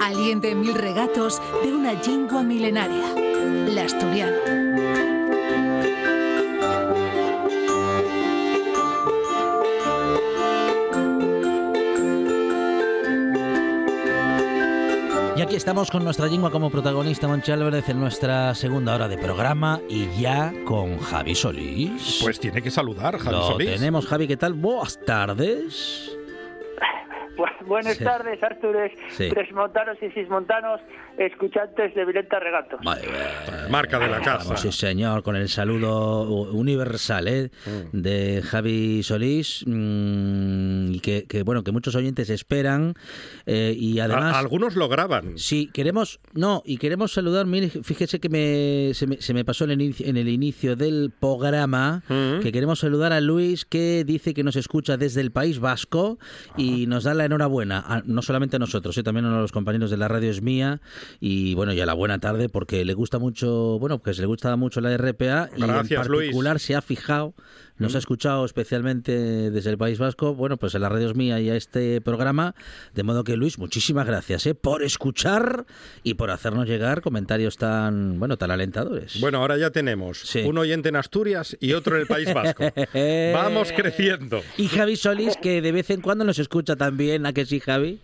Aliente mil regatos de una lengua milenaria, la asturiana. Y aquí estamos con nuestra lengua como protagonista, Monchi Álvarez, en nuestra segunda hora de programa y ya con Javi Solís. Pues tiene que saludar, Javi Lo Solís. tenemos, Javi, ¿qué tal? Buenas tardes. Bu- Buenas Sí. tardes, Artures, Sí. Montanos y Sismontanos, escuchantes de Vilenta Regatos. Bien. Marca de la casa. Vamos, sí, señor, con el saludo universal ¿eh? Mm. de Javi Solís mm, y que, que, bueno que muchos oyentes esperan eh, y además A- algunos lo graban. Sí, queremos, no, y queremos saludar, mire, fíjese que me, se, me, se me pasó en el, inicio, en el inicio del programa, Mm. que queremos saludar a Luis, que dice que nos escucha desde el País Vasco y nos da la enhorabuena, a- no solamente a nosotros, eh, también a los compañeros de la radio es mía, y bueno, ya la buena tarde, porque le gusta mucho, bueno, pues le gusta mucho la RPA, y en Luis. particular se ha fijado, nos ha escuchado especialmente desde el País Vasco, bueno, pues en la radio es mía y a este programa, de modo que Luis, muchísimas gracias ¿eh? por escuchar y por hacernos llegar comentarios tan, bueno, tan alentadores. Bueno, ahora ya tenemos Sí. un oyente en Asturias y otro en el País Vasco. Vamos creciendo. Y Javi Solís, que de vez en cuando nos escucha también, ¿a que sí, Javi?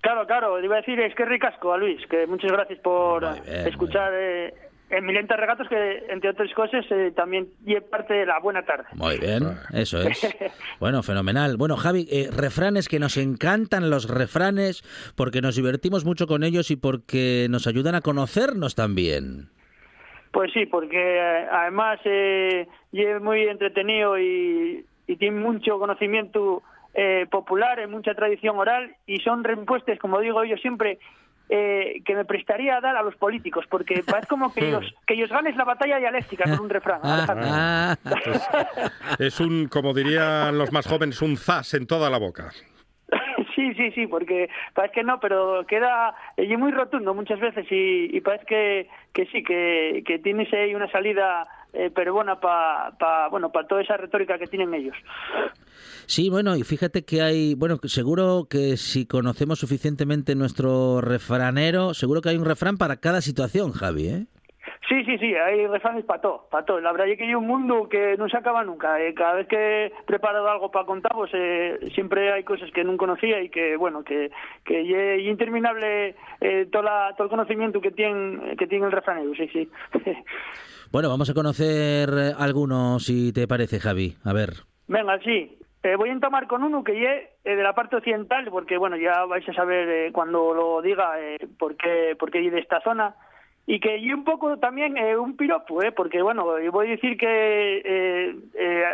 Claro, claro, iba a decir, es que ricasco a Luis, que muchas gracias por bien, escuchar eh, en Milenta Regatos, que entre otras cosas eh, también y parte de la buena tarde. Muy bien, eso es. Bueno, fenomenal. Bueno, Javi, eh, refranes que nos encantan los refranes porque nos divertimos mucho con ellos y porque nos ayudan a conocernos también. Pues sí, porque eh, además eh, y es muy entretenido y, y tiene mucho conocimiento eh, popular, eh, mucha tradición oral y son reimpuestos, como digo yo siempre, eh, que me prestaría a dar a los políticos, porque parece como que ellos, que ellos ganes la batalla dialéctica con un refrán. Alejandro. Ah, Es un, como dirían los más jóvenes, un zas en toda la boca. Sí, sí, sí, porque parece que no, pero queda y muy rotundo muchas veces y, y parece que, que sí, que, que tienes ahí una salida eh, pero buena para pa, bueno, para toda esa retórica que tienen ellos. Sí, bueno, y fíjate que hay, bueno, seguro que si conocemos suficientemente nuestro refranero, seguro que hay un refrán para cada situación, Javi, ¿eh? Sí, sí, sí, hay refranes para todo, para todo. La verdad es que hay un mundo que no se acaba nunca. eh, cada vez que he preparado algo para contar, pues eh, siempre hay cosas que no conocía y que, bueno, que, que y interminable eh, toda todo el conocimiento que tiene, que tiene el refranero, sí, sí. Bueno, vamos a conocer algunos, si te parece, Javi. A ver. Venga, sí. Eh, voy a entomar con uno que eh, de la parte occidental, porque bueno, ya vais a saber eh, cuando lo diga eh, por qué, por qué de esta zona. Y que ye un poco también eh, un piropo, eh, porque bueno, yo voy a decir que eh, eh,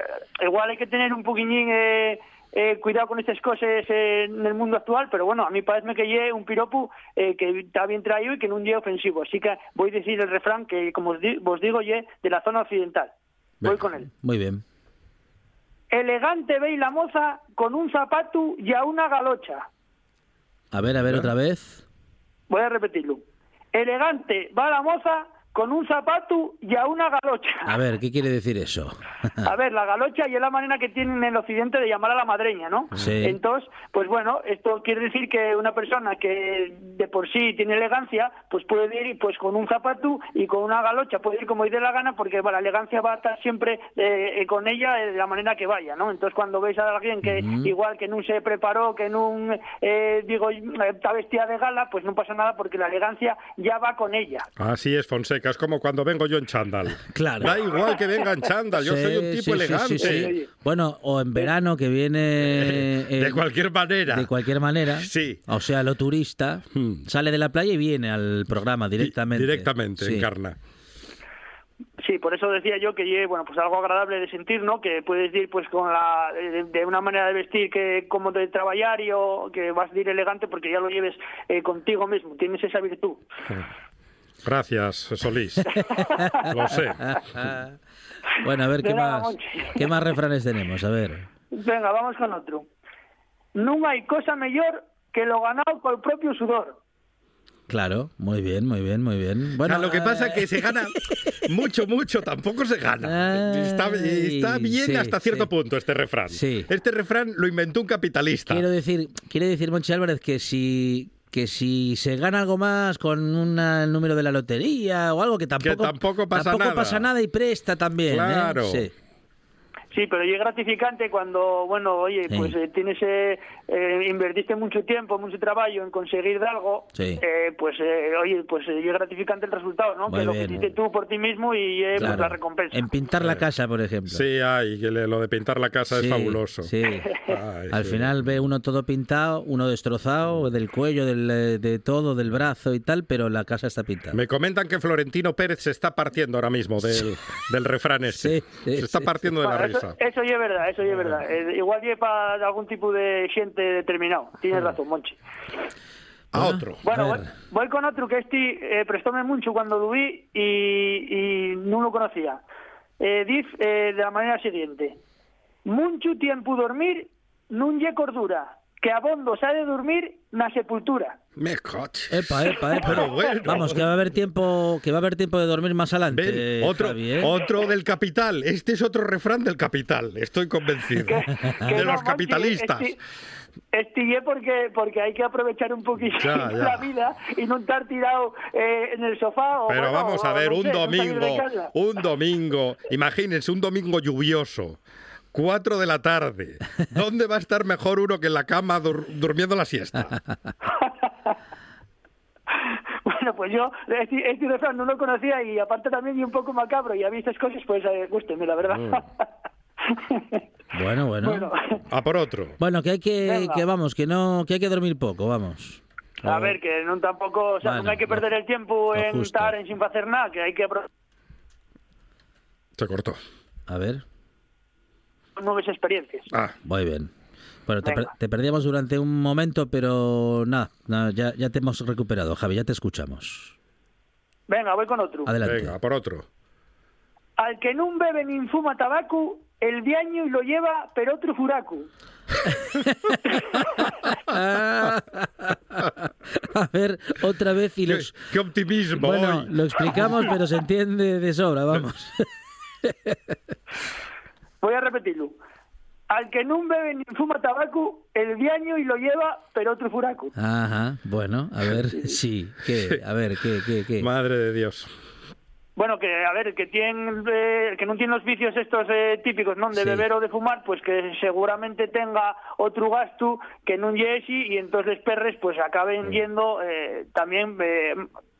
igual hay que tener un poquillín eh, eh, cuidado con estas cosas eh, en el mundo actual, pero bueno, a mí parece que ye un piropo eh, que está bien traído y que no un ye ofensivo. Así que voy a decir el refrán que, como os, di- os digo, ye de la zona occidental. Voy con él. Muy bien. Elegante ve la moza con un zapato y a una galocha. A ver, a ver, otra vez. Voy a repetirlo. Elegante va moza con un zapato y a una galocha. A ver, ¿qué quiere decir eso? A ver, la galocha y es la manera que tienen en el occidente de llamar a la madreña, ¿no? Sí. Entonces, pues bueno, esto quiere decir que una persona que de por sí tiene elegancia, pues puede ir pues con un zapato y con una galocha, puede ir como ir de la gana, porque bueno, la elegancia va a estar siempre eh, con ella de la manera que vaya, ¿no? Entonces, cuando veis a alguien que igual que no se preparó, que no, eh, digo, está vestida de gala, pues no pasa nada porque la elegancia ya va con ella. Así es, Fonseca. Es como cuando vengo yo en chándal. Claro. Da igual que venga en chándal. Yo Sí, soy un tipo sí, sí, elegante. sí, sí. Bueno, o en verano que viene... De eh, cualquier manera. De cualquier manera. Sí. O sea, lo turista Hmm. sale de la playa y viene al programa Di- directamente. Directamente, Sí. encarna. Sí, por eso decía yo que lle, bueno, pues algo agradable de sentir, ¿no? Que puedes ir pues con la de, de una manera de vestir que como de trabajar y o que vas a ir elegante porque ya lo lleves eh, contigo mismo, tienes esa virtud. Gracias, Solís. Lo sé. Bueno, a ver qué más, qué más refranes tenemos, a ver. Venga, vamos con otro. No hay cosa mejor que lo ganado con el propio sudor. Claro, muy bien, muy bien, muy bien. Bueno, O sea, lo que pasa es que eh, se gana mucho, mucho, tampoco se gana. Está, está bien sí, hasta cierto sí. punto este refrán. Sí. Este refrán lo inventó un capitalista. Quiero decir, quiere decir Monchi Álvarez que si que si se gana algo más con una- el número de la lotería o algo que tampoco tampoco pasa tampoco nada. pasa nada y presta también. ¿eh? Claro. Sí. Sí, pero es gratificante cuando, bueno, oye, Sí. pues eh, tienes, eh, eh, invertiste mucho tiempo, mucho trabajo en conseguir de algo, Sí. eh, pues, eh, oye, pues eh, es gratificante el resultado, ¿no? Muy que lo bien. que hiciste tú por ti mismo y eh, pues Claro. la recompensa. En pintar la casa, por ejemplo. Sí, ay, que lo de pintar la casa Sí, es fabuloso. Sí. Ay, Al sí. final ve uno todo pintado, uno destrozado, del cuello, del, de todo, del brazo y tal, pero la casa está pintada. Me comentan que Florentino Pérez se está partiendo ahora mismo del, del refrán este. Sí, sí, se está sí. partiendo de la risa. Eso, eso ya es verdad, eso ya es verdad. Eh, igual lleva algún tipo de gente determinado. Tienes razón, Monchi. A otro. Bueno, A voy, con otro que este eh, prestóme mucho cuando lo vi y, y no lo conocía. Eh, dice eh, de la manera siguiente. Mucho tiempo dormir, nun lle cordura, que abondo sa de dormir na sepultura. Me coche. Epa, epa, epa. Pero bueno. Vamos, que va a haber tiempo, que va a haber tiempo de dormir más adelante. Ven, otro, Javi, ¿eh? otro del capital. Este es otro refrán del capital. Estoy convencido. Que- que de no, los capitalistas. esti- Estigué porque porque hay que aprovechar un Ya, ya. la vida y no estar tirado eh, en el sofá. O, Pero bueno, vamos a ver, no un sé, domingo, un domingo, imagínense, un domingo lluvioso, cuatro de la tarde. ¿Dónde va a estar mejor uno que en la cama dur- durmiendo la siesta? Bueno, pues yo este, este refrán no lo conocía y aparte también y un poco macabro y a mí estas cosas pues eh, gústenme, la verdad. Bueno, bueno. bueno, A por otro. Bueno, que hay que, que vamos, que no, que hay que dormir poco, vamos. a ver, que no tampoco, o sea, Bueno, no hay que lo- perder el tiempo en justo. estar en sin hacer nada, que hay que Se cortó. A ver, nuevas experiencias. Ah, muy bien. Bueno, te, per- te perdíamos durante un momento, pero nada, nada, ya, ya te hemos recuperado, Javi, ya te escuchamos. Venga, voy con otro. Adelante. venga, por otro. Al que no bebe ni fuma tabaco, el diaño y lo lleva, pero otro furaco. a ver, otra vez y Qué, los... qué optimismo Bueno, hoy. lo explicamos, pero se entiende de sobra, vamos. Voy a repetirlo. Al que no bebe ni fuma tabaco, el diaño y lo lleva, pero otro furaco. Ajá, bueno, a ver, sí, ¿qué? A ver, ¿qué, qué, qué? Madre de Dios. Bueno, que a ver, el que tiene, eh, que no tiene los vicios estos eh, típicos, ¿no? De Sí. beber o de fumar, pues que seguramente tenga otro gasto que no lle ese y entonces perres pues acaben yendo eh, también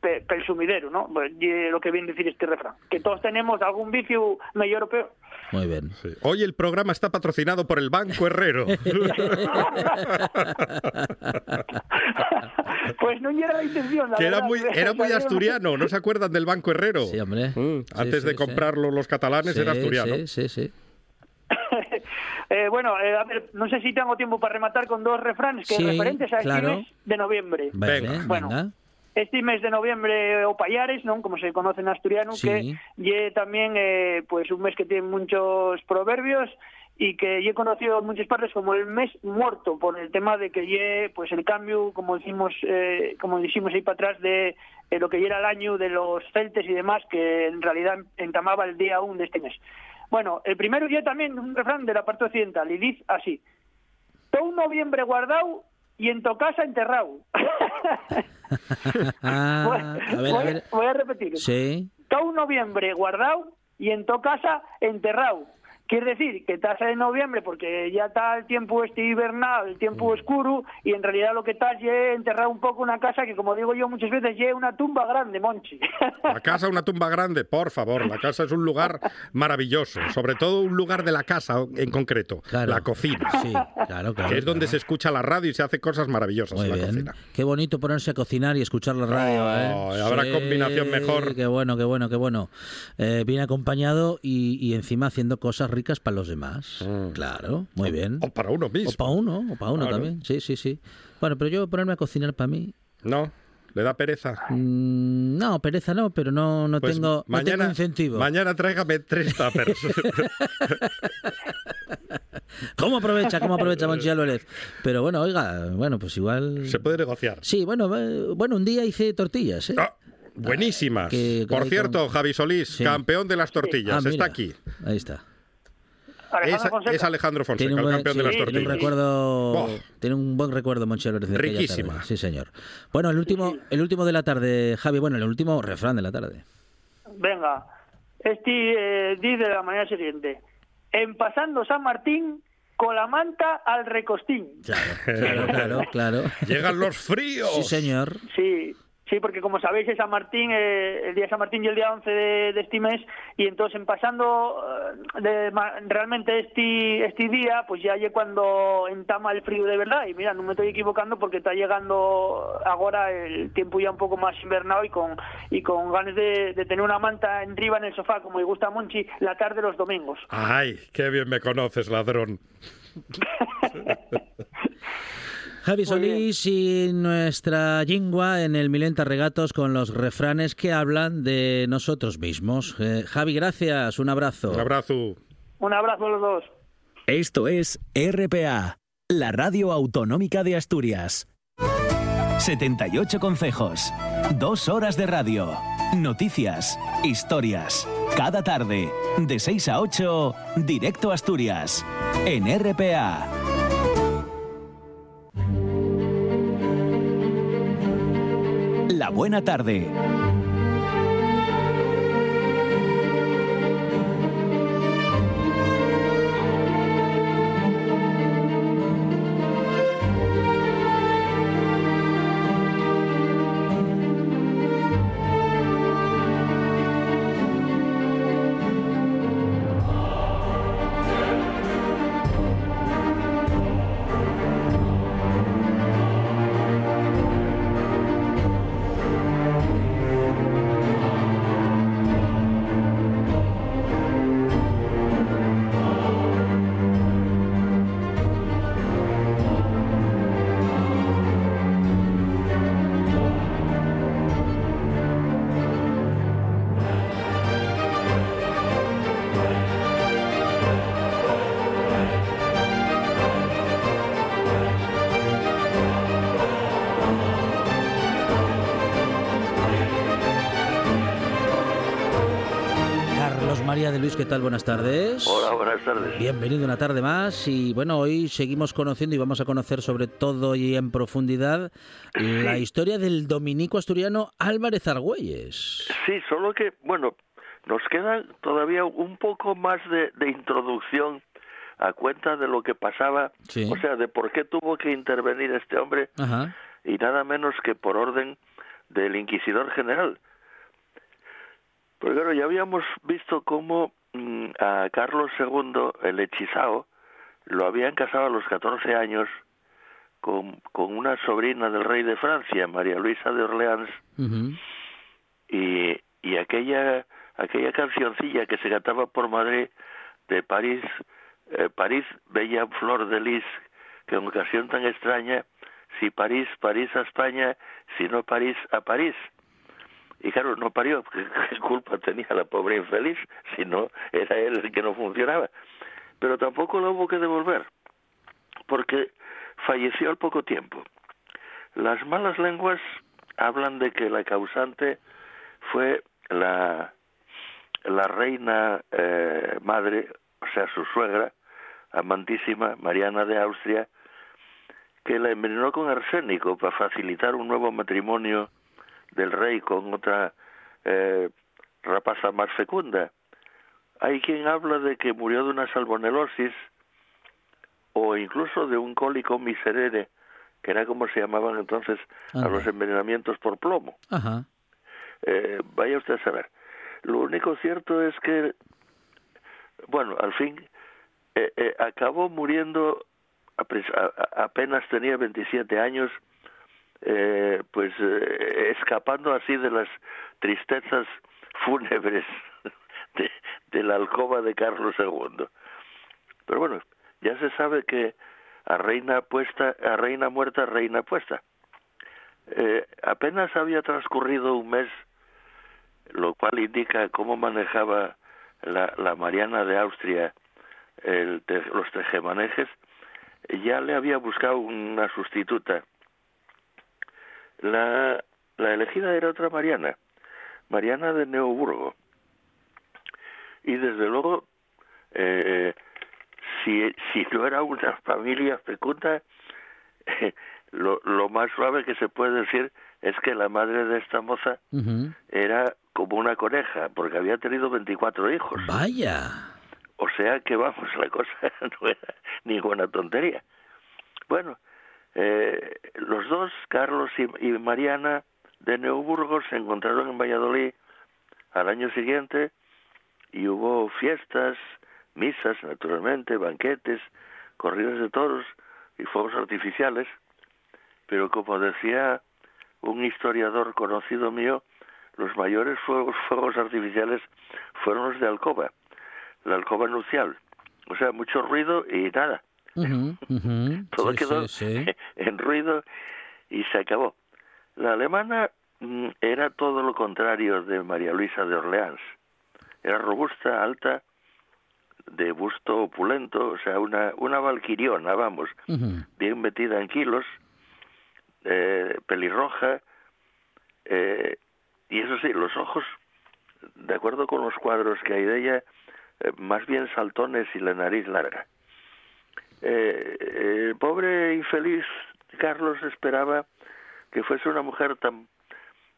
eh, pe- pel sumidero, ¿no? Pues, lo que viene decir este refrán. Que todos tenemos algún vicio mayor o peor. Muy bien. Sí. Hoy el programa está patrocinado por el Banco Herrero. pues no era la intención, la que era verdad, muy, era asturiano, ¿no se acuerdan del Banco Herrero? Sí, hombre. Mm, Sí, Antes sí, de sí. comprarlo los catalanes era asturiano. Sí, sí, sí. Eh, bueno, eh, a ver, no sé si tengo tiempo para rematar con dos refranes que Sí, referentes a este claro. mes de noviembre. Vale, Venga. venga. Este mes de noviembre o payares, ¿no? Como se conoce en asturiano, Sí. que lle también eh, pues un mes que tiene muchos proverbios y que yo he conocido en muchas partes como el mes muerto por el tema de que lle pues el cambio como decimos eh, como decimos ahí para atrás de eh, lo que era el año de los celtes y demás que en realidad entamaba el día 1 de este mes. Bueno, el primero día también un refrán de la parte occidental y dice así: todo un noviembre guardado y en tu casa enterrado. Ah, Voy- a ver, a voy, ver. voy a repetir. Sí. Todo noviembre guardado y en tu casa enterrado. Quiere decir que estás en noviembre porque ya está el tiempo este invernal, el tiempo oscuro, y en realidad lo que estás es enterrar un poco una casa que, como digo yo muchas veces, es una tumba grande, Monchi. La casa, una tumba grande, por favor. La casa es un lugar maravilloso, sobre todo un lugar de la casa en concreto, Claro. la cocina. Sí, claro, claro. Que es donde claro. se escucha la radio y se hace cosas maravillosas Muy en la bien. cocina. Qué bonito ponerse a cocinar y escuchar la radio. Oh, ¿eh? habrá combinación mejor. Qué bueno, qué bueno, qué bueno. Eh, bien acompañado y, y encima haciendo cosas ricas para los demás. Claro, muy bien. O para uno mismo. O para uno, o para uno Claro. también. Sí, sí, sí. Bueno, pero yo ponerme a cocinar para mí. No, le da pereza. mm, no, pereza no, pero no, no, Pues tengo, no mañana, tengo incentivo. Mañana tráigame tres tuppers. ¿Cómo aprovecha? ¿Cómo aprovecha Monchi Álvarez? Pero bueno, oiga, bueno, pues igual. se puede negociar. Sí, bueno, eh, bueno, un día hice tortillas, ¿eh? Ah, buenísimas. Que- que Por cierto, con- Javi Solís, Sí. campeón de las tortillas, Ah, está aquí. Ahí está. Alejandro Es, Alejandro Fonseca, Tiene un, el buen, campeón sí, de las tiene un tortillas. recuerdo, tiene un buen recuerdo Riquísima. tarde. Sí, señor. Bueno, el último, el último de la tarde, Javi, bueno, el último refrán de la tarde. Venga, este eh, dice de la manera siguiente. En pasando San Martín, con la manta al recostín. Claro, claro, claro, claro. Llegan los fríos. Sí, señor. Sí, sí, porque como sabéis es San Martín, eh, el día de San Martín y el día 11 de, de este mes, y entonces en pasando eh, de realmente este, este día, pues ya es cuando entama el frío de verdad, y mira, no me estoy equivocando porque está llegando ahora el tiempo ya un poco más invernado y con y con ganas de, de tener una manta arriba en el sofá, como le gusta a Monchi, la tarde los domingos. Ay, qué bien me conoces, ladrón. Javi Solís y nuestra lingua en el Milenta Regatos con los refranes que hablan de nosotros mismos. Eh, Javi, gracias, un abrazo. Un abrazo. Un abrazo a los dos. Esto es RPA, la radio autonómica de Asturias. 78 consejos, dos horas de radio, noticias, historias. Cada tarde, de 6 a 8, directo a Asturias, en RPA. Buena tarde. ¿Qué tal? Buenas tardes. Hola, buenas tardes. Bienvenido una tarde más y bueno, hoy seguimos conociendo y vamos a conocer sobre todo y en profundidad la historia del dominico asturiano Álvarez Argüelles. Sí, solo que, bueno, nos queda todavía un poco más de, de introducción a cuenta de lo que pasaba, Sí. o sea, de por qué tuvo que intervenir este hombre Ajá. y nada menos que por orden del inquisidor general. Porque claro, ya habíamos visto cómo a Carlos II, el hechizado, lo habían casado a los 14 años con, con una sobrina del rey de Francia, María Luisa de Orleans, y, y aquella aquella cancioncilla que se cantaba por Madrid de París eh, París bella flor de lis que en ocasión tan extraña si París París a España si no París a París y claro no parió ¿qué, qué culpa tenía la pobre infeliz si no era él el que no funcionaba pero tampoco lo hubo que devolver porque falleció al poco tiempo. Las malas lenguas hablan de que la causante fue la, la reina eh, madre, o sea, su suegra, amantísima, Mariana de Austria, que la envenenó con arsénico para facilitar un nuevo matrimonio del rey con otra eh, rapaza más fecunda. Hay quien habla de que murió de una salmonelosis o incluso de un cólico miserere, que era como se llamaban entonces a los envenenamientos por plomo. Ajá. Eh, vaya usted a saber. Lo único cierto es que, bueno, al fin eh, eh, acabó muriendo, apenas tenía 27 años, pues escapando así de las tristezas fúnebres de, de la alcoba de Carlos II. Pero bueno, ya se sabe que a reina puesta, a reina muerta, reina puesta. Eh, apenas había transcurrido un mes, lo cual indica cómo manejaba la, la Mariana de Austria el, los tejemanejes, ya le había buscado una sustituta. La, la elegida era otra Mariana, Mariana de Neuburgo. Y desde luego, eh, si, si no era una familia fecunda, lo, lo más suave que se puede decir es que la madre de esta moza era como una coneja, porque había tenido 24 hijos. Vaya. O sea que, vamos, la cosa no era ninguna tontería. Bueno, eh, los dos, Carlos y, y Mariana de Neuburgo, se encontraron en Valladolid al año siguiente y hubo fiestas, misas, naturalmente, banquetes, corridas de toros y fuegos artificiales, pero como decía un historiador conocido mío, los mayores fuegos, fuegos artificiales fueron los de alcoba, la alcoba nupcial. O sea, mucho ruido y nada. Todo quedó en ruido y se acabó. La alemana mm, era todo lo contrario de María Luisa de Orleans. Era robusta, alta, de busto opulento, o sea, una, una valquiriona, vamos, bien metida en kilos, eh, pelirroja, eh, y eso sí, los ojos, de acuerdo con los cuadros que hay de ella, eh, más bien saltones y la nariz larga. El pobre infeliz Carlos esperaba que fuese una mujer tan,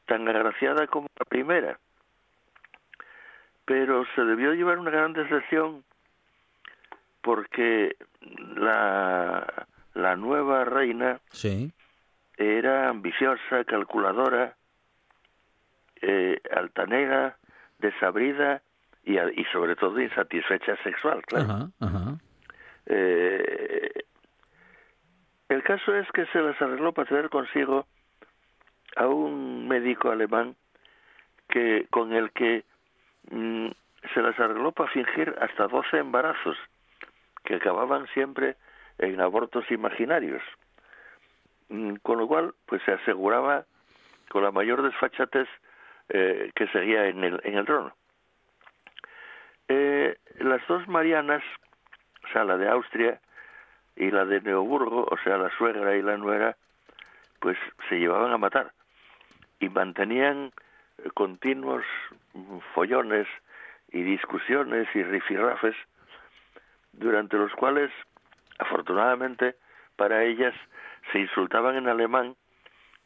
tan agraciada como la primera, pero se debió llevar una gran decepción porque la, la nueva reina sí. era ambiciosa, calculadora, eh, altanera, desabrida y, y sobre todo insatisfecha sexual, claro. Eh, el caso es que se las arregló para tener consigo a un médico alemán que con el que mm, se las arregló para fingir hasta 12 embarazos que acababan siempre en abortos imaginarios. Mm, con lo cual, pues se aseguraba con la mayor desfachatez eh, que seguía en el, en el trono. Eh, las dos Marianas, la de Austria y la de Neoburgo, o sea, la suegra y la nuera, pues se llevaban a matar y mantenían eh, continuos follones y discusiones y rifirrafes durante los cuales, afortunadamente para ellas, se insultaban en alemán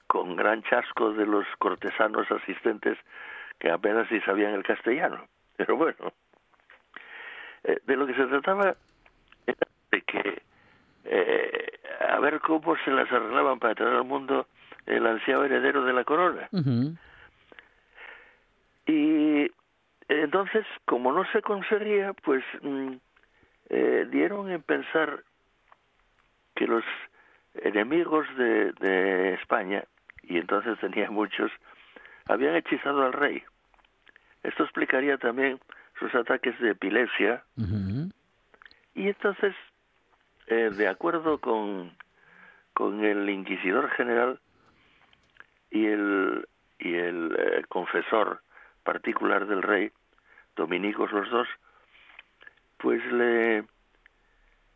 con gran chasco de los cortesanos asistentes que apenas si sabían el castellano. Pero bueno, eh, de lo que se trataba que eh, a ver cómo se las arreglaban para traer al mundo el ansiado heredero de la corona. Y entonces, como no se conseguía, pues mm, eh, dieron en pensar que los enemigos de, de España, y entonces tenía muchos, habían hechizado al rey. Esto explicaría también sus ataques de epilepsia. Y entonces, eh, de acuerdo con, con el inquisidor general y el, y el eh, confesor particular del rey, dominicos los dos, pues le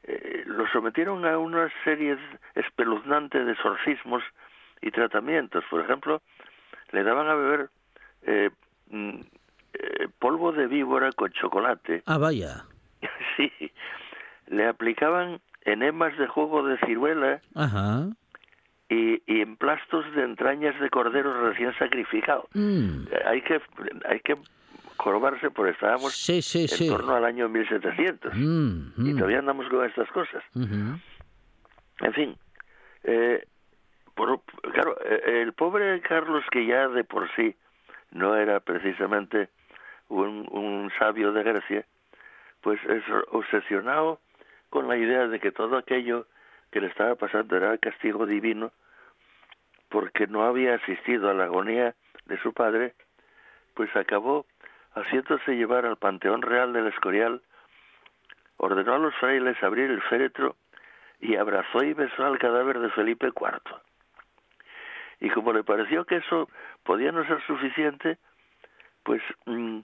eh, lo sometieron a una serie espeluznante de exorcismos y tratamientos. Por ejemplo, le daban a beber eh, mm, eh, polvo de víbora con chocolate. Ah, vaya. sí. Le aplicaban enemas de jugo de ciruela. Ajá. Y, y emplastos de entrañas de cordero recién sacrificado. Mm. Hay que hay que jorobarse porque estábamos Sí, sí, en sí. torno al año 1700 Mm, y mm. todavía andamos con estas cosas. En fin, eh, por- claro, eh, el pobre Carlos, que ya de por sí no era precisamente un, un sabio de Grecia, pues es obsesionado con la idea de que todo aquello que le estaba pasando era castigo divino, porque no había asistido a la agonía de su padre, pues acabó haciéndose llevar al Panteón Real del Escorial, ordenó a los frailes abrir el féretro y abrazó y besó al cadáver de Felipe IV. Y como le pareció que eso podía no ser suficiente, pues mm,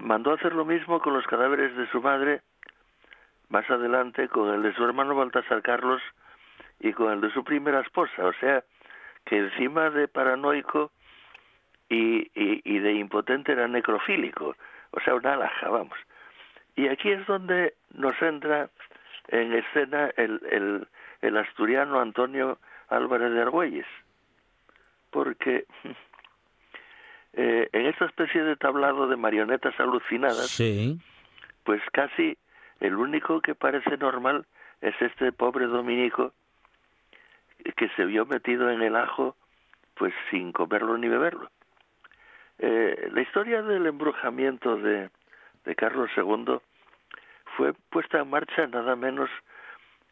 mandó hacer lo mismo con los cadáveres de su madre, más adelante con el de su hermano Baltasar Carlos y con el de su primera esposa. O sea, que encima de paranoico y, y, y de impotente era necrofílico. O sea, una alhaja, vamos. Y aquí es donde nos entra en escena el, el, el asturiano Antonio Álvarez de Argüelles, porque eh, en esta especie de tablado de marionetas alucinadas, Sí. pues casi el único que parece normal es este pobre dominico que se vio metido en el ajo pues sin comerlo ni beberlo. Eh, la historia del embrujamiento de, de Carlos II fue puesta en marcha nada menos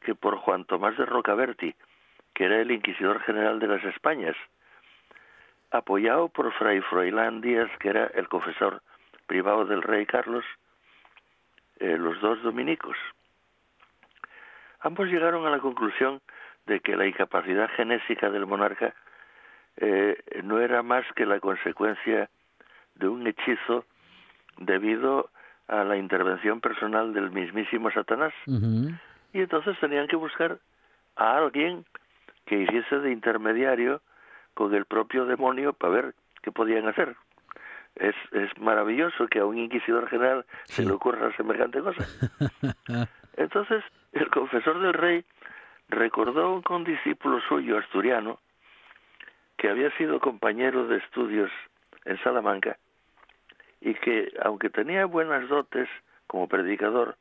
que por Juan Tomás de Rocaberti, que era el inquisidor general de las Españas, apoyado por Fray Froilán Díaz, que era el confesor privado del rey Carlos, eh, los dos dominicos. Ambos llegaron a la conclusión de que la incapacidad genésica del monarca eh, no era más que la consecuencia de un hechizo debido a la intervención personal del mismísimo Satanás. Y entonces tenían que buscar a alguien que hiciese de intermediario con el propio demonio para ver qué podían hacer. Es, es maravilloso que a un inquisidor general se le ocurra semejante cosa. Entonces, el confesor del rey recordó con un discípulo suyo asturiano que había sido compañero de estudios en Salamanca y que, aunque tenía buenas dotes como predicador,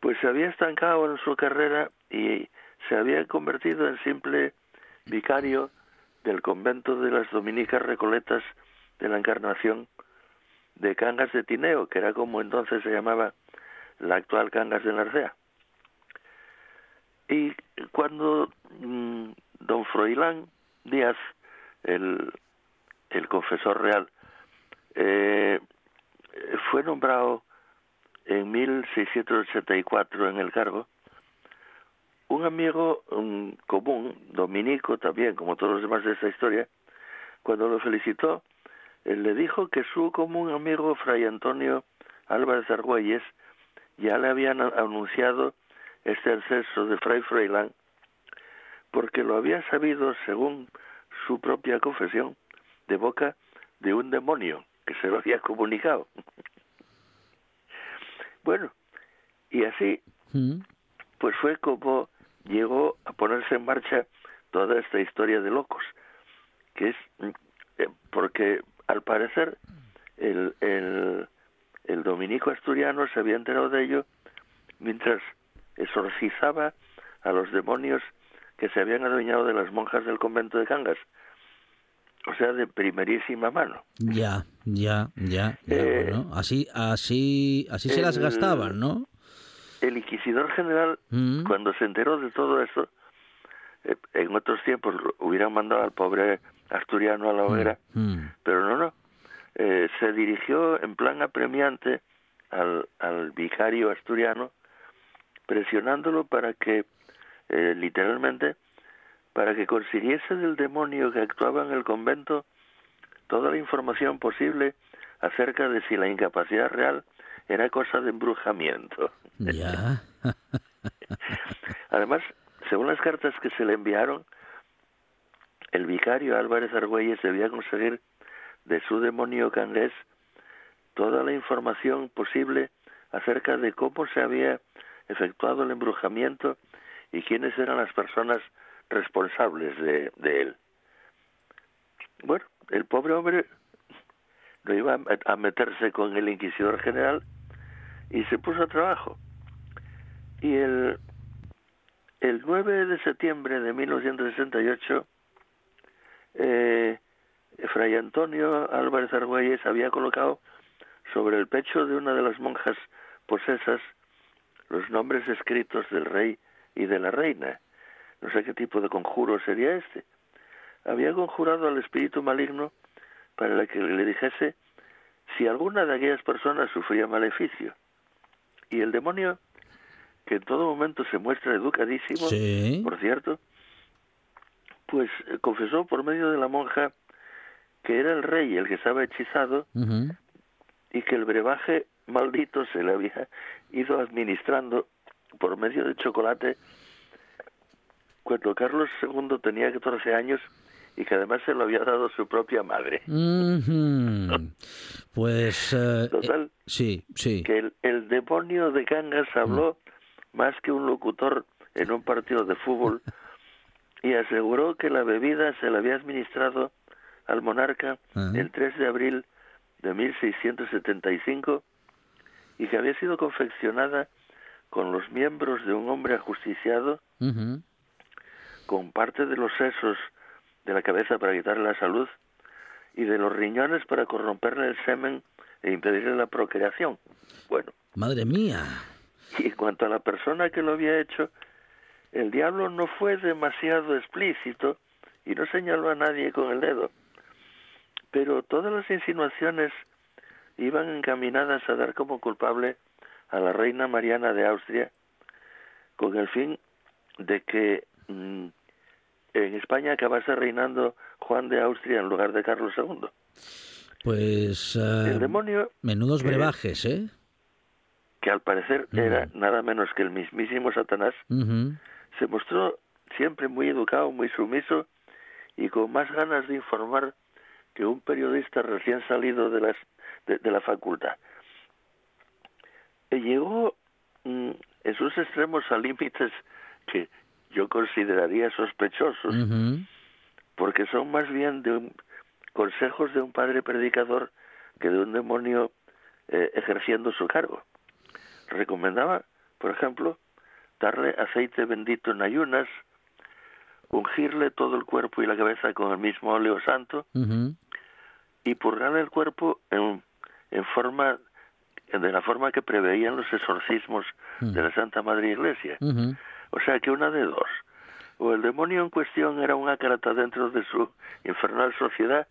pues se había estancado en su carrera y se había convertido en simple vicario del convento de las dominicas recoletas de la Encarnación de Cangas de Tineo, que era como entonces se llamaba la actual Cangas de Narcea. Y cuando mm, don Froilán Díaz, el, el confesor real, eh, fue nombrado en 1684 en el cargo, un amigo um, común, dominico también, como todos los demás de esta historia, cuando lo felicitó, él le dijo que su común amigo Fray Antonio Álvarez Argüelles ya le habían anunciado este ascenso de Fray Froilán, porque lo había sabido, según su propia confesión, de boca de un demonio que se lo había comunicado. bueno, y así Ujú. pues fue como llegó a ponerse en marcha toda esta historia de locos, que es mm, eh, porque al parecer el, el, el dominico asturiano se había enterado de ello mientras exorcizaba a los demonios que se habían adueñado de las monjas del convento de Cangas, o sea, de primerísima mano. Ya, ya, ya, ya, Eh, bueno. Así, así, así se las el- gastaban, ¿no? El inquisidor general Mm. cuando se enteró de todo esto, eh, en otros tiempos hubieran mandado al pobre asturiano a la hoguera, Mm. pero no, no. Eh, se dirigió en plan apremiante al, al vicario asturiano, presionándolo para que, eh, literalmente, para que consiguiese del demonio que actuaba en el convento toda la información posible acerca de si la incapacidad real era cosa de embrujamiento. Ya. Además, según las cartas que se le enviaron, el vicario Álvarez Argüelles debía conseguir de su demonio cangués toda la información posible acerca de cómo se había efectuado el embrujamiento y quiénes eran las personas responsables de, de él. Bueno, el pobre hombre no iba a meterse con el inquisidor general y se puso a trabajo. Y el, el 9 de septiembre de 1968, eh, Fray Antonio Álvarez Argüelles había colocado sobre el pecho de una de las monjas posesas los nombres escritos del rey y de la reina. No sé qué tipo de conjuro sería este. Había conjurado al espíritu maligno para que le dijese si alguna de aquellas personas sufría maleficio. Y el demonio, que en todo momento se muestra educadísimo, por cierto, pues eh, confesó por medio de la monja que era el rey el que estaba hechizado y que el brebaje maldito se le había ido administrando por medio de chocolate cuando Carlos II tenía 14 años y que además se lo había dado su propia madre. Pues... Eh, Total, eh, sí, sí. Que el, demonio de Cangas habló mm. más que un locutor en un partido de fútbol y aseguró que la bebida se la había administrado al monarca el 3 de abril de 1675 y que había sido confeccionada con los miembros de un hombre ajusticiado, con parte de los sesos de la cabeza para quitarle la salud y de los riñones para corromperle el semen e impedirle la procreación. Bueno. Madre mía. Y en cuanto a la persona que lo había hecho, el diablo no fue demasiado explícito y no señaló a nadie con el dedo. Pero todas las insinuaciones iban encaminadas a dar como culpable a la reina Mariana de Austria con el fin de que mm, en España acabase reinando Juan de Austria en lugar de Carlos II. Pues el eh, demonio menudos brebajes, ¿eh? Que al parecer era nada menos que el mismísimo Satanás. Se mostró siempre muy educado, muy sumiso y con más ganas de informar que un periodista recién salido de, las, de, la facultad. Y llegó mm, en sus extremos a límites que yo consideraría sospechosos, porque son más bien de consejos de un padre predicador que de un demonio eh, ejerciendo su cargo. Recomendaba, por ejemplo, darle aceite bendito en ayunas, ungirle todo el cuerpo y la cabeza con el mismo óleo santo y purgarle el cuerpo en, en forma de la forma que preveían los exorcismos de la Santa Madre Iglesia. O sea que una de dos. O el demonio en cuestión era un ácrata dentro de su infernal sociedad,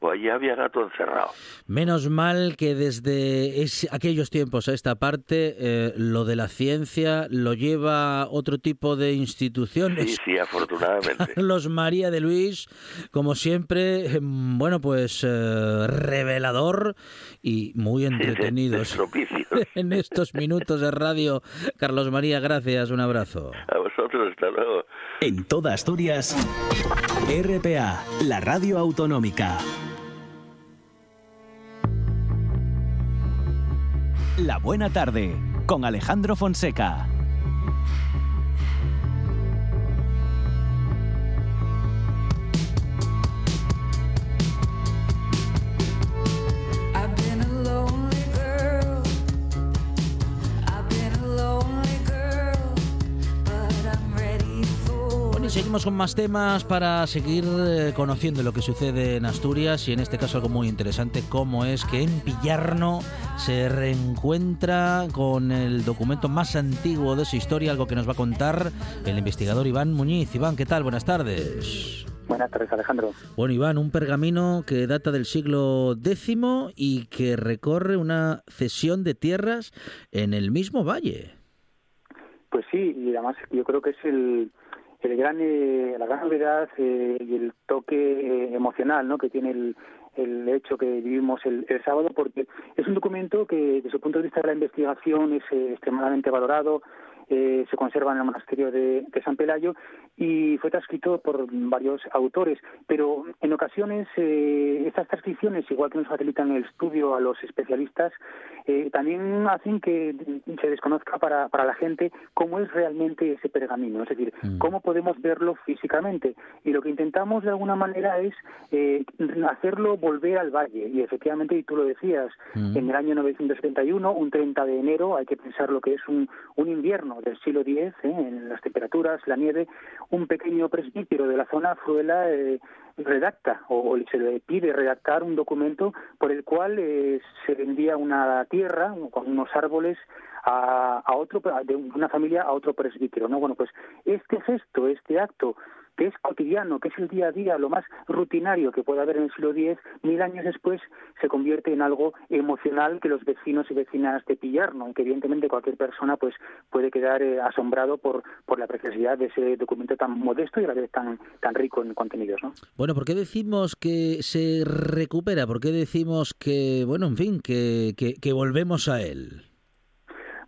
o allí había gato encerrado. Menos mal que desde aquellos tiempos a esta parte eh, lo de la ciencia lo lleva otro tipo de instituciones. Sí, sí, afortunadamente. Los María de Luis, como siempre, em, bueno, pues eh, revelador y muy entretenidos en estos minutos de radio. Carlos María, gracias, un abrazo. A vosotros, hasta luego. En toda Asturias, RPA, la radio autonómica. La buena tarde, con Alejandro Fonseca. Seguimos con más temas para seguir eh, conociendo lo que sucede en Asturias y en este caso algo muy interesante, como es que en Pillarno se reencuentra con el documento más antiguo de su historia, algo que nos va a contar el investigador Iván Muñiz. Iván, ¿qué tal? Buenas tardes. Buenas tardes, Alejandro. Bueno, Iván, un pergamino que data del siglo X y que recorre una cesión de tierras en el mismo valle. Pues sí, y además yo creo que es el, el gran, eh, la gran novedad eh, y el toque eh, emocional ¿no? que tiene el, el hecho que vivimos el, sábado, porque es un documento que desde el punto de vista de la investigación es extremadamente valorado, eh, se conserva en el monasterio de, San Pelayo y fue transcrito por varios autores. Pero en ocasiones eh, estas transcripciones, igual que nos facilitan el estudio a los especialistas, eh, también hacen que se desconozca para, para la gente cómo es realmente ese pergamino, es decir, mm. cómo podemos verlo físicamente. Y lo que intentamos de alguna manera es hacerlo volver al valle. Y efectivamente, y tú lo decías, mm. en el año 971, un 30 de enero, hay que pensar lo que es un, un invierno del siglo X, ¿eh? en las temperaturas, la nieve, un pequeño presbítero de la zona Fruela eh, redacta o, se le pide redactar un documento por el cual eh, se vendía una tierra con unos árboles a, a otro de una familia a otro presbítero no bueno pues este gesto este acto que es cotidiano, que es el día a día, lo más rutinario que puede haber en el siglo X, mil años después se convierte en algo emocional que los vecinos y vecinas de pillar, ¿no? aunque evidentemente cualquier persona pues puede quedar eh, asombrado por, por la preciosidad de ese documento tan modesto y a la vez tan, tan rico en contenidos. ¿no? Bueno, ¿por qué decimos que se recupera? ¿Por qué decimos que, bueno, en fin, que, que, volvemos a él?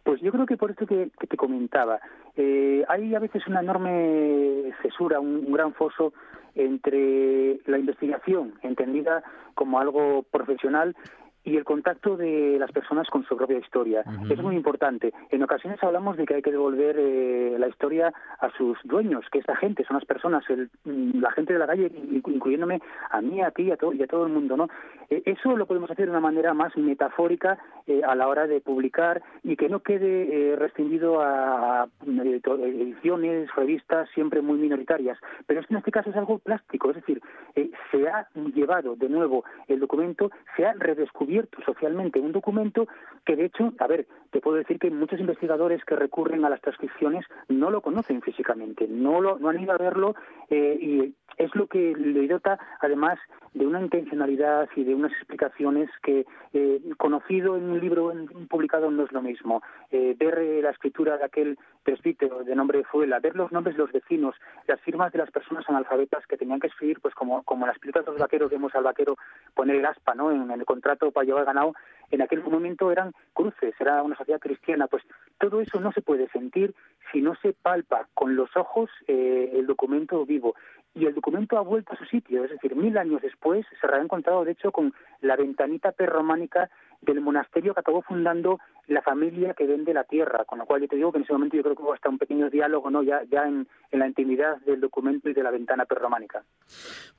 Pues yo creo que por esto que, que te comentaba, eh, hay a veces una enorme cesura, un, gran foso entre la investigación, entendida como algo profesional, y el contacto de las personas con su propia historia. Es muy importante. En ocasiones hablamos de que hay que devolver eh, la historia a sus dueños, que esta gente, son las personas, el, mm, la gente de la calle, incluyéndome a mí, a ti y a, y a todo el mundo. ¿no? Eh, eso lo podemos hacer de una manera más metafórica eh, a la hora de publicar y que no quede restringido a, a, ediciones, revistas siempre muy minoritarias. Pero en este caso es algo plástico, es decir, se ha llevado de nuevo el documento, se ha redescubierto socialmente un documento que, de hecho, a ver, te puedo decir que muchos investigadores que recurren a las transcripciones no lo conocen físicamente, no, lo, no han ido a verlo eh, y es lo que le dota, además, de una intencionalidad y de unas explicaciones que eh, conocido en un libro publicado no es lo mismo. Eh, ver la escritura de aquel presbítero de nombre Fuela, ver los nombres de los vecinos, las firmas de las personas analfabetas que tenían que escribir, pues como, como las películas de los vaqueros vemos al vaquero poner el aspa ¿no? en, el contrato para llevar ganado, en aquel momento eran cruces, era una sociedad cristiana, pues todo eso no se puede sentir si no se palpa con los ojos eh, el documento vivo y el documento ha vuelto a su sitio, es decir, mil años después se ha encontrado, de hecho, con la ventanita perrománica del monasterio que acabó fundando la familia que vende la tierra, con lo cual yo te digo que en ese momento yo creo que hubo hasta un pequeño diálogo no ya, ya en, la intimidad del documento y de la ventana perrománica.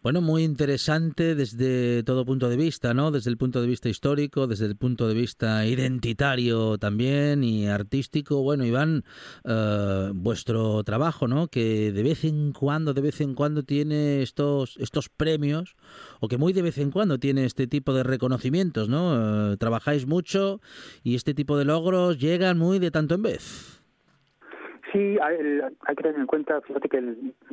Bueno, muy interesante desde todo punto de vista, ¿no? Desde el punto de vista histórico, desde el punto de vista identitario también y artístico. Bueno, Iván, eh, vuestro trabajo, ¿no? Que de vez en cuando, de vez en cuando tiene estos, estos premios o que muy de vez en cuando tiene este tipo de reconocimientos, ¿no? Eh, trabajáis mucho y este tipo de logros llegan muy de tanto en vez. Sí, hay, que tener en cuenta, fíjate que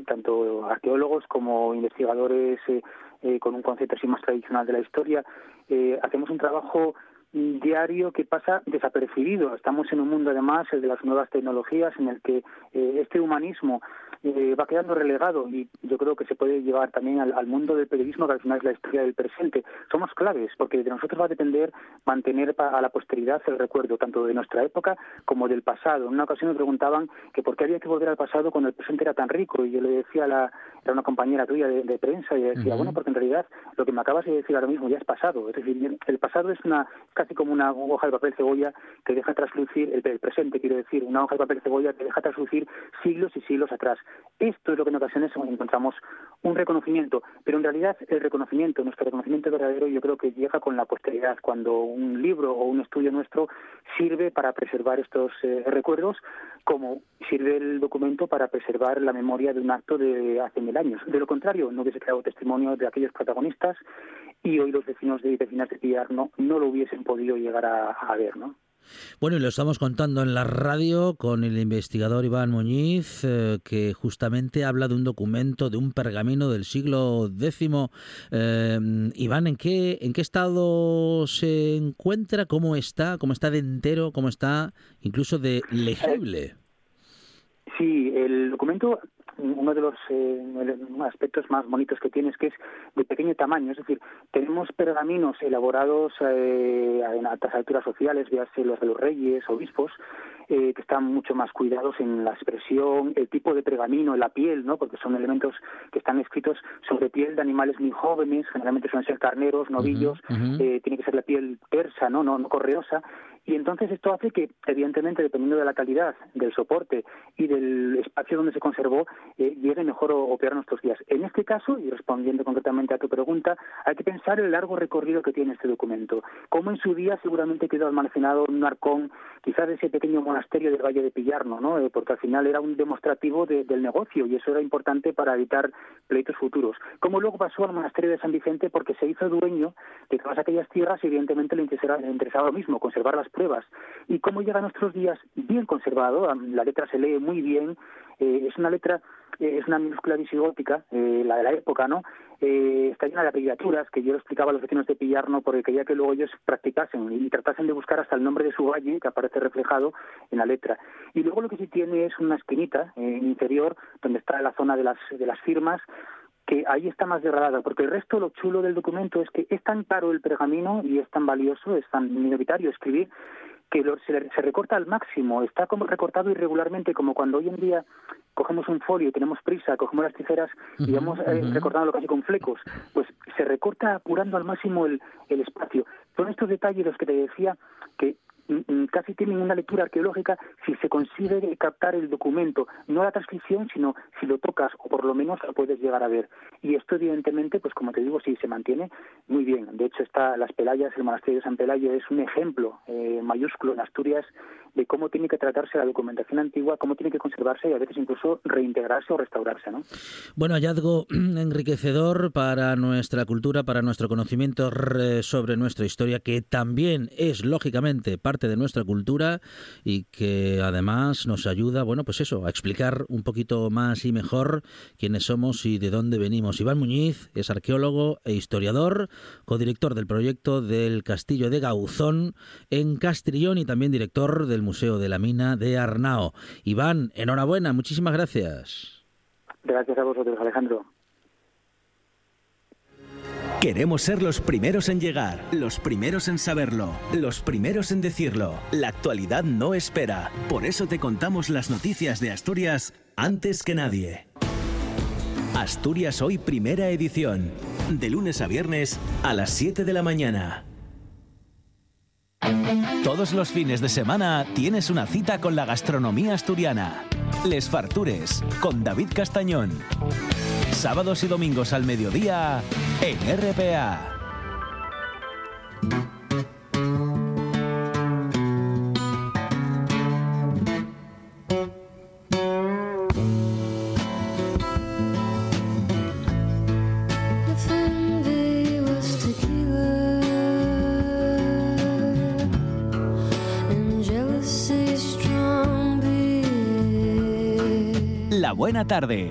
tanto arqueólogos como investigadores eh, eh, con un concepto así más tradicional de la historia, eh, hacemos un trabajo diario que pasa desapercibido. Estamos en un mundo además el de las nuevas tecnologías en el que este humanismo eh, va quedando relegado y yo creo que se puede llevar también al, mundo del periodismo que al final es la historia del presente. Somos claves porque de nosotros va a depender mantener a la posteridad el recuerdo tanto de nuestra época como del pasado. En una ocasión me preguntaban que por qué había que volver al pasado cuando el presente era tan rico y yo le decía a la, era una compañera tuya de, prensa y decía, bueno, porque en realidad lo que me acabas de decir ahora mismo ya es pasado. Es decir, el pasado es una casi como una hoja de papel cebolla que deja traslucir, el, presente quiero decir, una hoja de papel cebolla que deja traslucir siglos y siglos atrás. Esto es lo que en ocasiones encontramos un reconocimiento, pero en realidad el reconocimiento, nuestro reconocimiento verdadero, yo creo que llega con la posteridad, cuando un libro o un estudio nuestro sirve para preservar estos eh, recuerdos, como sirve el documento para preservar la memoria de un acto de hace mil años. De lo contrario, no hubiese quedado testimonio de aquellos protagonistas y hoy los vecinos y vecinas de Pillar no, no lo hubiesen podido llegar a, a ver, ¿no? Bueno, y lo estamos contando en la radio con el investigador Iván Muñiz, eh, que justamente habla de un documento, de un pergamino del siglo X. Eh, Iván, ¿en qué, ¿en qué estado se encuentra? ¿Cómo está? ¿Cómo está de entero? ¿Cómo está incluso de legible? Sí, el documento uno de los eh, aspectos más bonitos que tiene es que es de pequeño tamaño, es decir, tenemos pergaminos elaborados eh, en altas alturas sociales, véase los de los reyes, obispos, eh, que están mucho más cuidados en la expresión, el tipo de pergamino, la piel, ¿no? Porque son elementos que están escritos sobre piel de animales muy jóvenes, generalmente suelen ser carneros, novillos, eh, tiene que ser la piel persa, ¿no? No, no correosa, y entonces esto hace que, evidentemente, dependiendo de la calidad del soporte y del espacio donde se conservó, eh, llegue mejor o, peor nuestros días. En este caso, y respondiendo concretamente a tu pregunta, hay que pensar el largo recorrido que tiene este documento. Cómo en su día seguramente quedó almacenado en un arcón, quizás de ese pequeño monasterio del Valle de Pillarno, ¿no? Eh, porque al final era un demostrativo del negocio y eso era importante para evitar pleitos futuros. Cómo luego pasó al monasterio de San Vicente porque se hizo dueño de todas aquellas tierras y evidentemente le interesaba, le interesaba lo mismo, conservar las pruebas. Y cómo llega a nuestros días bien conservado, la letra se lee muy bien, eh, es una letra, eh, es una minúscula visigótica, eh, la de la época, ¿no? está llena de abreviaturas, que yo lo explicaba a los vecinos de Pillarno, porque quería que luego ellos practicasen y tratasen de buscar hasta el nombre de su valle, que aparece reflejado en la letra. Y luego lo que sí tiene es una esquinita inferior, donde está la zona de las, de las firmas, que ahí está más degradada, porque el resto, lo chulo del documento es que es tan caro el pergamino y es tan valioso, es tan minoritario escribir, que se, recorta al máximo, está como recortado irregularmente, como cuando hoy en día cogemos un folio y tenemos prisa, cogemos las tijeras y vamos eh, recortándolo casi con flecos, pues se recorta apurando al máximo el, el espacio. Son estos detalles los que te decía que casi tienen una lectura arqueológica si se consigue captar el documento, no la transcripción, sino si lo tocas o por lo menos lo puedes llegar a ver. Y esto evidentemente, pues como te digo, sí se mantiene muy bien. De hecho, está Las Pelayas, el monasterio de San Pelayo es un ejemplo eh, mayúsculo en Asturias de cómo tiene que tratarse la documentación antigua, cómo tiene que conservarse y a veces incluso reintegrarse o restaurarse. ¿no? Bueno, hallazgo enriquecedor para nuestra cultura, para nuestro conocimiento sobre nuestra historia, que también es lógicamente parte de nuestra cultura y que además nos ayuda, bueno, pues eso, a explicar un poquito más y mejor quiénes somos y de dónde venimos. Iván Muñiz es arqueólogo e historiador, codirector del proyecto del Castillo de Gauzón en Castrillón y también director del Museo de la Mina de Arnao. Iván, enhorabuena, muchísimas gracias. Gracias a vosotros, Alejandro. Queremos ser los primeros en llegar, los primeros en saberlo, los primeros en decirlo. La actualidad no espera. Por eso te contamos las noticias de Asturias antes que nadie. Asturias Hoy Primera Edición. De lunes a viernes a las 7 de la mañana. Todos los fines de semana tienes una cita con la gastronomía asturiana. Les Fartures, con David Castañón. Sábados y domingos al mediodía en RPA. Buena tarde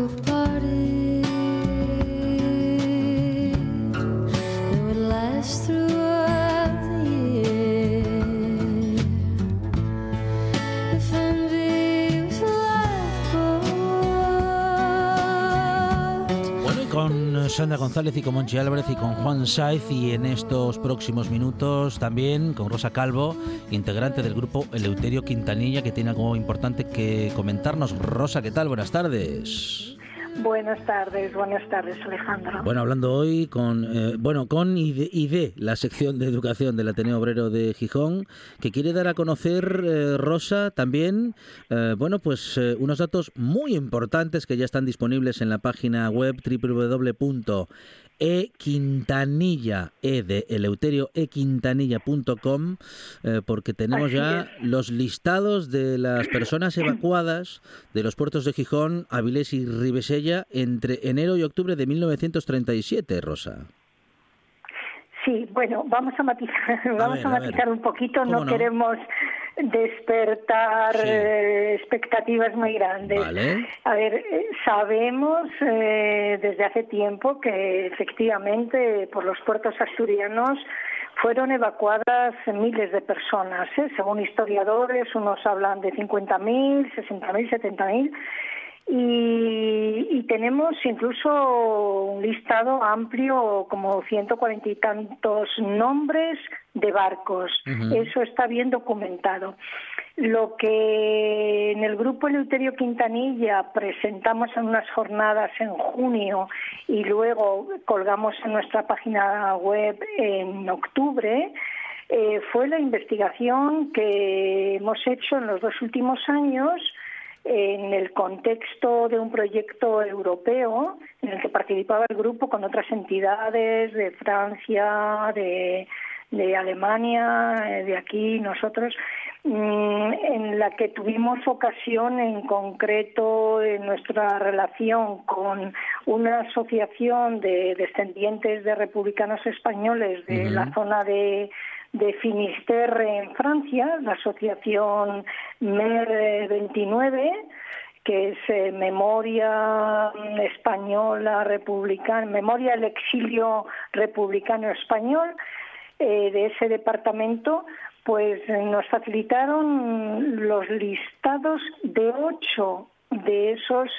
Sandra González y con Monchi Álvarez y con Juan Saiz y en estos próximos minutos también con Rosa Calvo, integrante del grupo Eleuterio Quintanilla, que tiene algo importante que comentarnos. Rosa, ¿qué tal? Buenas tardes. Buenas tardes, buenas tardes, Alejandro. Bueno, hablando hoy con, eh, bueno, con y de, la sección de educación del Ateneo Obrero de Gijón, que quiere dar a conocer, eh, Rosa, también, eh, bueno, pues unos datos muy importantes que ya están disponibles en la página web www e. Quintanilla, e de Eleuterio equintanilla.com, eh, porque tenemos ya los listados de las personas evacuadas de los puertos de Gijón, Avilés y Ribesella entre enero y octubre de 1937, Rosa. Sí, bueno, vamos a matizar, vamos a, matizar un poquito, no, queremos despertar eh, expectativas muy grandes. A ver, eh, sabemos eh, desde hace tiempo que efectivamente por los puertos asturianos fueron evacuadas miles de personas. ¿eh? Según historiadores, unos hablan de 50.000, 60.000, 70.000. Y, y tenemos incluso un listado amplio, como 140 y tantos nombres de barcos. Eso está bien documentado. Lo que en el grupo Eleuterio Quintanilla presentamos en unas jornadas en junio y luego colgamos en nuestra página web en octubre, eh, fue la investigación que hemos hecho en los dos últimos años en el contexto de un proyecto europeo en el que participaba el grupo con otras entidades de Francia, de, de Alemania, eh, de aquí nosotros, mm, en la que tuvimos ocasión en concreto en nuestra relación con una asociación de descendientes de republicanos españoles de la zona de de Finisterre en Francia, la asociación MER 29, que es eh, Memoria Española Republicana, Memoria del Exilio Republicano Español, eh, de ese departamento, pues nos facilitaron los listados de ocho de esos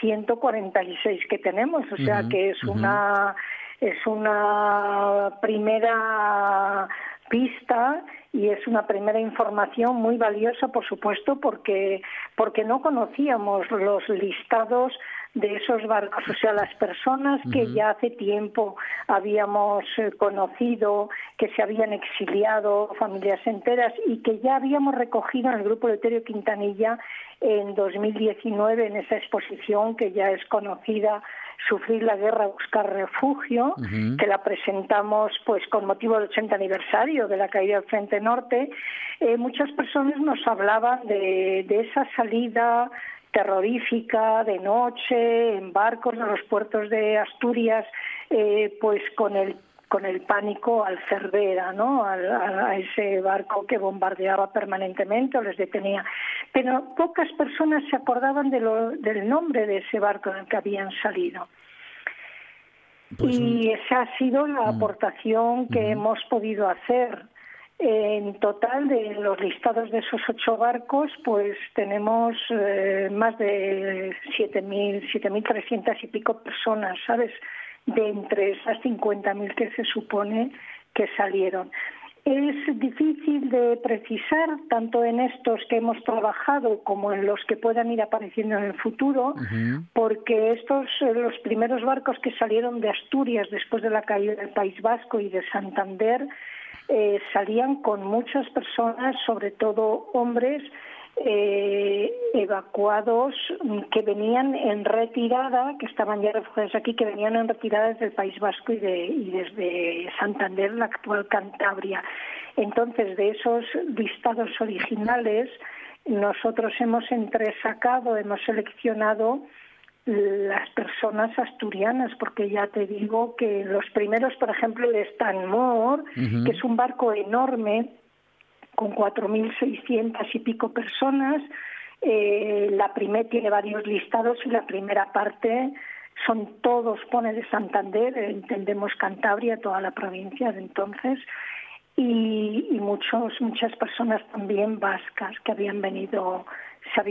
146 que tenemos, o sea que es una es una primera pista y es una primera información muy valiosa, por supuesto, porque, porque no conocíamos los listados de esos barcos, o sea, las personas que ya hace tiempo habíamos eh, conocido, que se habían exiliado, familias enteras, y que ya habíamos recogido en el grupo Leterio Quintanilla en 2019 en esa exposición que ya es conocida Sufrir la guerra, buscar refugio, que la presentamos pues con motivo del 80 aniversario de la caída del Frente Norte, eh, muchas personas nos hablaban de, de esa salida terrorífica de noche en barcos de los puertos de Asturias, eh, pues con el con el pánico al Cervera, ¿no? A, ese barco que bombardeaba permanentemente o les detenía. Pero pocas personas se acordaban de lo, del nombre de ese barco en el que habían salido. Pues y esa ha sido la aportación que hemos podido hacer. En total, de los listados de esos ocho barcos, pues tenemos eh, más de 7.000, 7.300 y pico personas, ¿sabes? De entre esas 50.000 que se supone que salieron. Es difícil de precisar, tanto en estos que hemos trabajado como en los que puedan ir apareciendo en el futuro, porque estos, eh, los primeros barcos que salieron de Asturias después de la caída del País Vasco y de Santander, eh, salían con muchas personas, sobre todo hombres, eh, evacuados que venían en retirada, que estaban ya refugiados aquí, que venían en retirada desde el País Vasco y, de, y desde Santander, la actual Cantabria. Entonces, de esos listados originales, nosotros hemos entresacado, hemos seleccionado las personas asturianas, porque ya te digo que los primeros, por ejemplo, de Stanmore, que es un barco enorme, con 4.600 y pico personas. Eh, la primera tiene varios listados y la primera parte son todos, pone de Santander, entendemos Cantabria, toda la provincia de entonces, y, muchos, muchas personas también vascas que habían venido,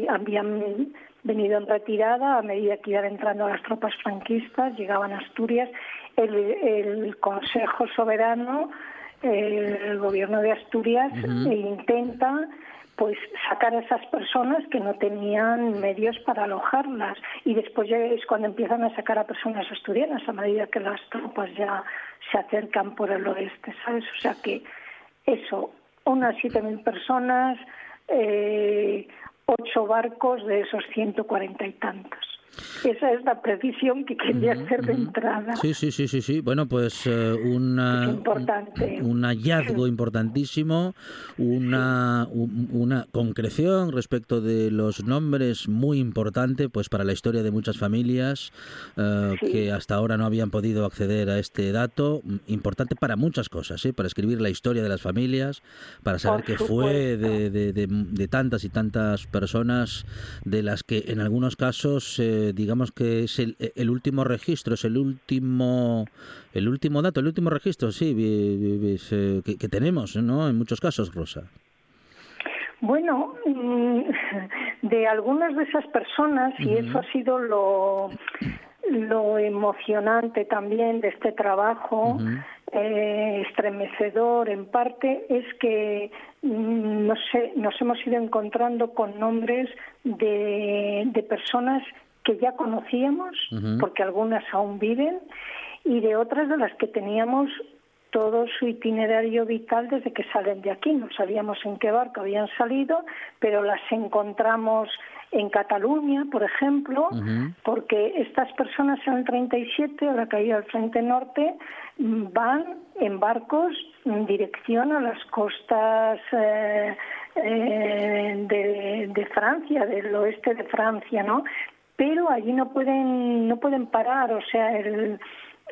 habían, venido en retirada a medida que iban entrando las tropas franquistas, llegaban a Asturias. El Consejo Soberano el gobierno de Asturias intenta pues sacar a esas personas que no tenían medios para alojarlas y después ya es cuando empiezan a sacar a personas asturianas a medida que las tropas ya se acercan por el oeste, ¿sabes? O sea que eso, unas 7.000 personas, eh, ocho barcos de esos 140 y tantos. Esa es la precisión que quería hacer de entrada. Sí, sí, sí, sí, sí. Bueno, pues eh, una, un hallazgo importantísimo, una, una concreción respecto de los nombres muy importante pues para la historia de muchas familias eh, que hasta ahora no habían podido acceder a este dato. Importante para muchas cosas, ¿eh? para escribir la historia de las familias, para saber qué fue de, de, de, tantas y tantas personas de las que en algunos casos... Eh, eh, digamos que es el, el, último registro, es el último, el último dato, el último registro, sí, que, que tenemos, ¿no? En muchos casos, Rosa. Bueno, mm, de algunas de esas personas, y eso ha sido lo, lo emocionante también de este trabajo, eh, estremecedor en parte, es que mm, no sé, nos hemos ido encontrando con nombres de, de personas que ya conocíamos, porque algunas aún viven, y de otras de las que teníamos todo su itinerario vital desde que salen de aquí. No sabíamos en qué barco habían salido, pero las encontramos en Cataluña, por ejemplo, porque estas personas en el 37, a la caída del Frente Norte, van en barcos en dirección a las costas eh, eh, de, de, Francia, del oeste de Francia, ¿no? Pero allí no pueden no pueden parar, o sea,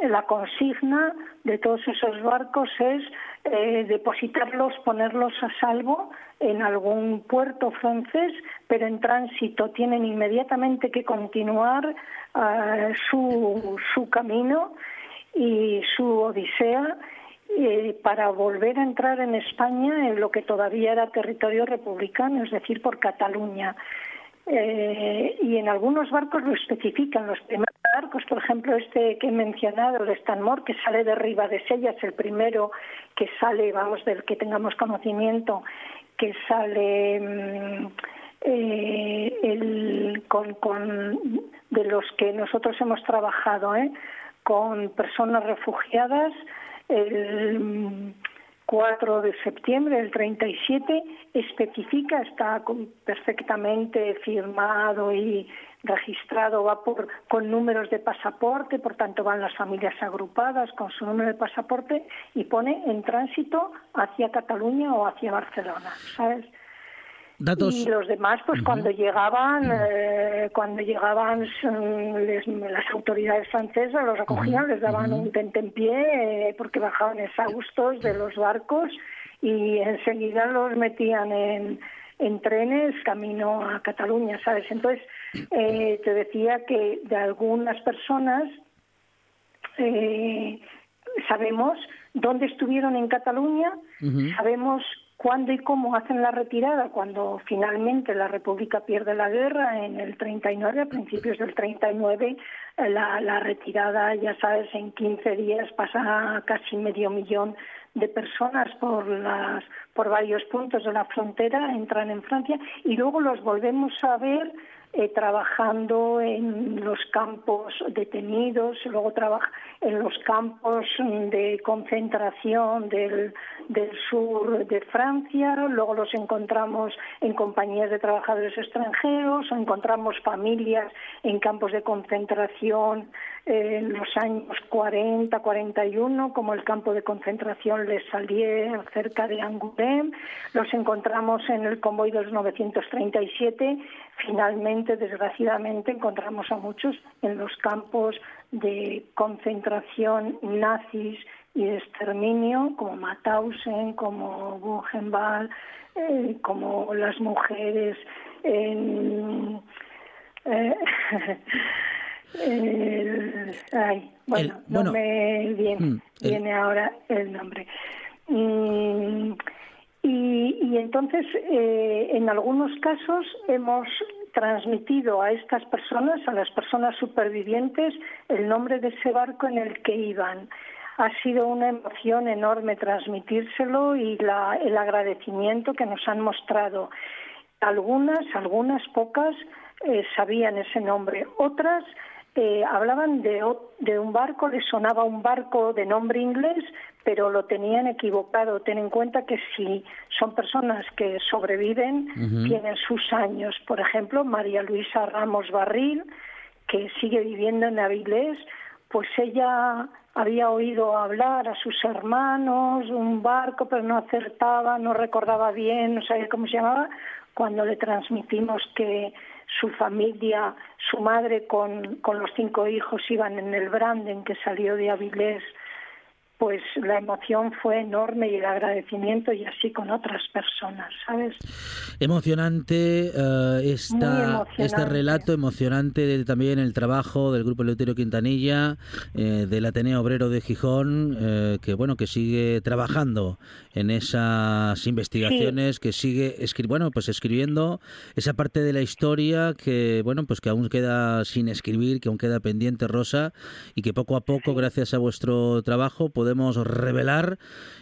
la consigna de todos esos barcos es eh, depositarlos, ponerlos a salvo en algún puerto francés, pero en tránsito tienen inmediatamente que continuar ah, su, su camino y su odisea eh, para volver a entrar en España en lo que todavía era territorio republicano, es decir, por Cataluña. Eh, y en algunos barcos lo especifican. Los primeros barcos, por ejemplo, este que he mencionado, el Stanmore, que sale de Sella, es el primero que sale, vamos, del que tengamos conocimiento, que sale mm, eh, el, con, con, de los que nosotros hemos trabajado, ¿eh? con personas refugiadas. El, 4 de septiembre del 37 especifica, está perfectamente firmado y registrado, va por, con números de pasaporte, por tanto van las familias agrupadas con su número de pasaporte y pone en tránsito hacia Cataluña o hacia Barcelona, ¿sabes? Y los demás, pues cuando llegaban, eh, cuando llegaban las autoridades francesas los acogían, les daban un tentempié eh, porque bajaban exhaustos de los barcos y enseguida los metían en, en trenes camino a Cataluña, ¿sabes? Entonces, eh, te decía que de algunas personas sabemos dónde estuvieron en Cataluña, sabemos cuándo y cómo hacen la retirada, cuando finalmente la República pierde la guerra en el 39, a principios del 39, eh, la, la retirada, ya sabes, en 15 días pasa casi medio millón de personas por las por varios puntos de la frontera entran en Francia y luego los volvemos a ver eh, trabajando en los campos detenidos, luego trabaja en los campos de concentración del, del sur de Francia, luego los encontramos en compañías de trabajadores extranjeros, encontramos familias en campos de concentración en los años 40, 41, como el campo de concentración Les Salier cerca de Angoulême. Los encontramos en el convoy de los 937. Finalmente, desgraciadamente, encontramos a muchos en los campos de concentración nazis y de exterminio, como Mauthausen, como Buchenwald, eh, como las mujeres en. Eh, ay, bueno, no me viene, mm, viene ahora el nombre. Mm, y, y, entonces, eh, en algunos casos hemos transmitido a estas personas, a las personas supervivientes, el nombre de ese barco en el que iban. Ha sido una emoción enorme transmitírselo y la, el agradecimiento que nos han mostrado. Algunas, algunas pocas, eh, sabían ese nombre. Otras eh, hablaban de, de, un barco, les sonaba un barco de nombre inglés, pero lo tenían equivocado. Ten en cuenta que si son personas que sobreviven, tienen sus años. Por ejemplo, María Luisa Ramos Barril, que sigue viviendo en Avilés, pues ella había oído hablar a sus hermanos, un barco, pero no acertaba, no recordaba bien, no sabía cómo se llamaba, cuando le transmitimos que su familia, su madre con, con los cinco hijos iban en el Branden que salió de Avilés pues la emoción fue enorme y el agradecimiento y así con otras personas, ¿sabes? Emocionante, uh, este relato, emocionante también el trabajo del Grupo Eleuterio Quintanilla, eh, del Ateneo Obrero de Gijón, eh, que bueno, que sigue trabajando en esas investigaciones, que sigue bueno, pues escribiendo esa parte de la historia que bueno, pues que aún queda sin escribir, que aún queda pendiente, Rosa, y que poco a poco, gracias a vuestro trabajo, podemos revelar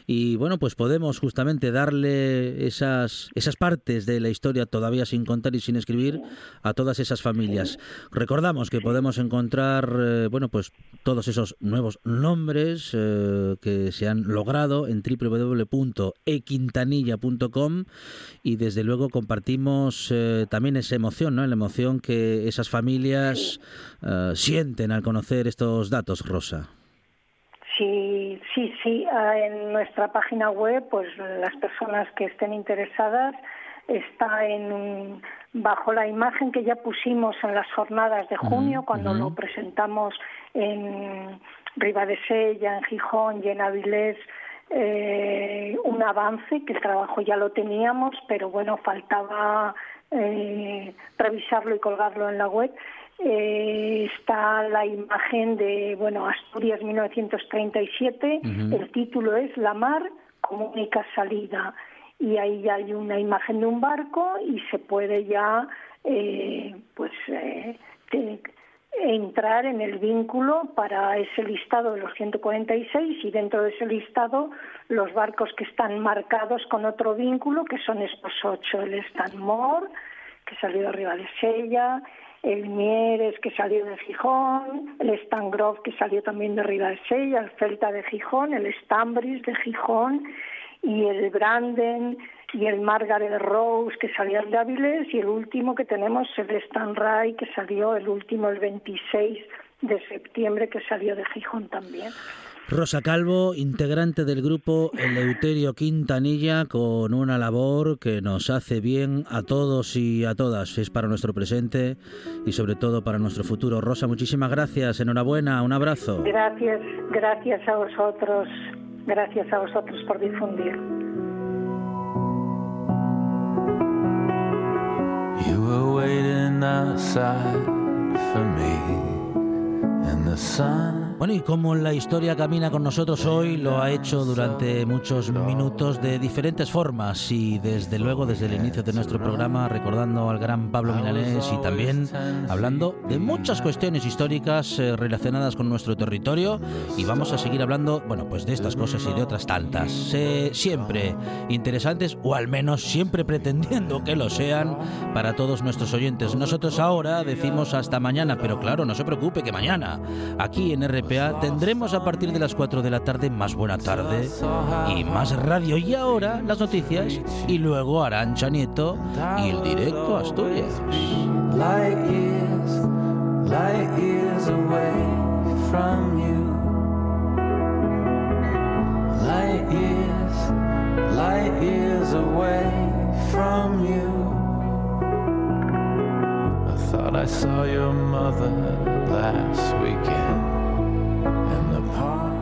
y bueno, pues podemos justamente darle esas, esas partes de la historia todavía sin contar y sin escribir a todas esas familias. Recordamos que podemos encontrar, eh, bueno, pues todos esos nuevos nombres eh, que se han logrado en www.equintanilla.com y desde luego compartimos eh, también esa emoción, ¿no? La emoción que esas familias sienten al conocer estos datos, Rosa. Sí, sí, sí. Ah, en nuestra página web, pues las personas que estén interesadas está en bajo la imagen que ya pusimos en las jornadas de junio cuando lo presentamos en Ribadesella, en Gijón y en Avilés. Eh, un avance que el trabajo ya lo teníamos, pero bueno, faltaba eh, revisarlo y colgarlo en la web eh, está la imagen de bueno Asturias 1937 el título es La mar como única salida. Y ahí ya hay una imagen de un barco y se puede ya eh, pues eh, entrar en el vínculo para ese listado de los 146 y dentro de ese listado los barcos que están marcados con otro vínculo que son estos ocho. El Stanmore que salió arriba de Sella el Mieres que salió de Gijón, el Stangrove que salió también de Ribadesella, el Celta de Gijón, el Stambris de Gijón y el Branden y el Margaret Rose que salió de Avilés y el último que tenemos el Stanray que salió el último el 26 de septiembre que salió de Gijón también. Rosa Calvo, integrante del grupo Eleuterio Quintanilla, con una labor que nos hace bien a todos y a todas. Es para nuestro presente y sobre todo para nuestro futuro. Rosa, muchísimas gracias, enhorabuena, un abrazo. Gracias, gracias a vosotros, gracias a vosotros por difundir. Bueno, y como la historia camina con nosotros hoy, lo ha hecho durante muchos minutos de diferentes formas y desde luego desde el inicio de nuestro programa recordando al gran Pablo Milanés y también hablando de muchas cuestiones históricas eh, relacionadas con nuestro territorio. Y vamos a seguir hablando, bueno, pues de estas cosas y de otras tantas, eh, siempre interesantes o al menos siempre pretendiendo que lo sean para todos nuestros oyentes. Nosotros ahora decimos hasta mañana, pero claro, no se preocupe que mañana aquí en RP tendremos a partir de las 4 de la tarde más buena tarde y más radio. Y ahora las noticias y luego Arancha Nieto y el directo a Asturias. Thought I saw your mother last weekend. and the park.